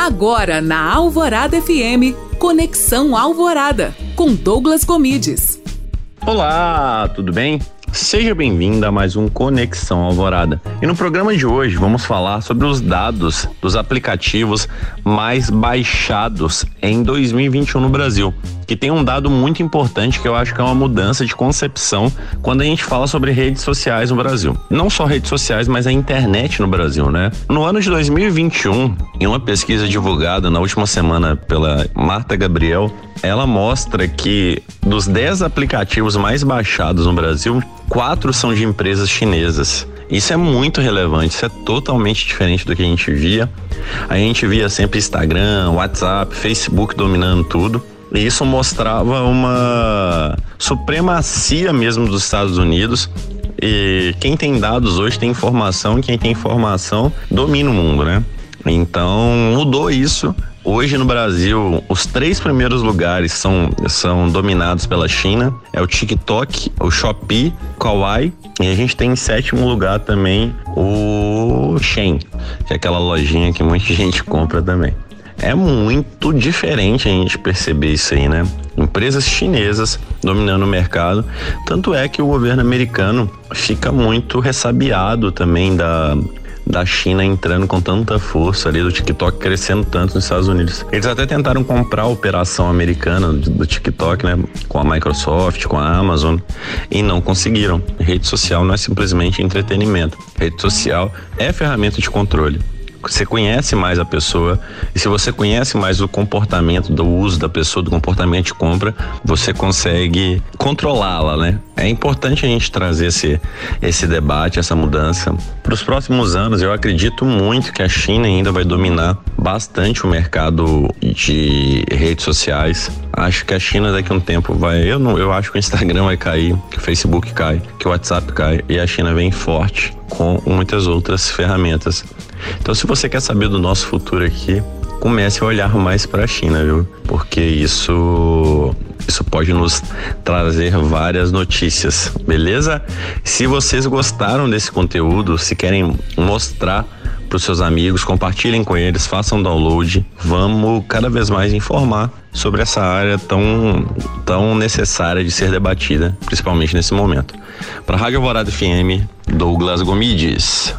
Agora na Alvorada FM, Conexão Alvorada, com Douglas Comides. Olá, tudo bem? Seja bem-vinda a mais um Conexão Alvorada. E no programa de hoje vamos falar sobre os dados dos aplicativos mais baixados em 2021 no Brasil, que tem um dado muito importante que eu acho que é uma mudança de concepção quando a gente fala sobre redes sociais no Brasil. Não só redes sociais, mas a internet no Brasil, né? No ano de 2021, em uma pesquisa divulgada na última semana pela Marta Gabriel, ela mostra que dos 10 aplicativos mais baixados no Brasil, quatro são de empresas chinesas. Isso é muito relevante, isso é totalmente diferente do que a gente via. A gente via sempre Instagram, WhatsApp, Facebook dominando tudo. E isso mostrava uma supremacia mesmo dos Estados Unidos. E quem tem dados hoje tem informação, quem tem informação domina o mundo, né? Então mudou isso Hoje no Brasil, os três primeiros lugares são, são dominados pela China. É o TikTok, o Shopee, Kawaii e a gente tem em sétimo lugar também o Shein, que é aquela lojinha que muita gente compra também. É muito diferente a gente perceber isso aí, né? Empresas chinesas dominando o mercado. Tanto é que o governo americano fica muito ressabiado também da, da China entrando com tanta força ali, do TikTok crescendo tanto nos Estados Unidos. Eles até tentaram comprar a operação americana do TikTok, né? Com a Microsoft, com a Amazon, e não conseguiram. Rede social não é simplesmente entretenimento. Rede social é ferramenta de controle você conhece mais a pessoa e se você conhece mais o comportamento do uso da pessoa, do comportamento de compra, você consegue controlá-la, né? É importante a gente trazer esse, esse debate, essa mudança. Para os próximos anos, eu acredito muito que a China ainda vai dominar bastante o mercado de redes sociais. Acho que a China daqui a um tempo vai. Eu, não, eu acho que o Instagram vai cair, que o Facebook cai, que o WhatsApp cai e a China vem forte com muitas outras ferramentas. Então, se você quer saber do nosso futuro aqui, comece a olhar mais para a China, viu? Porque isso isso pode nos trazer várias notícias, beleza? Se vocês gostaram desse conteúdo, se querem mostrar para os seus amigos, compartilhem com eles, façam download. Vamos cada vez mais informar sobre essa área tão, tão necessária de ser debatida, principalmente nesse momento. Para a Rádio Alvorada FM, Douglas Gomides.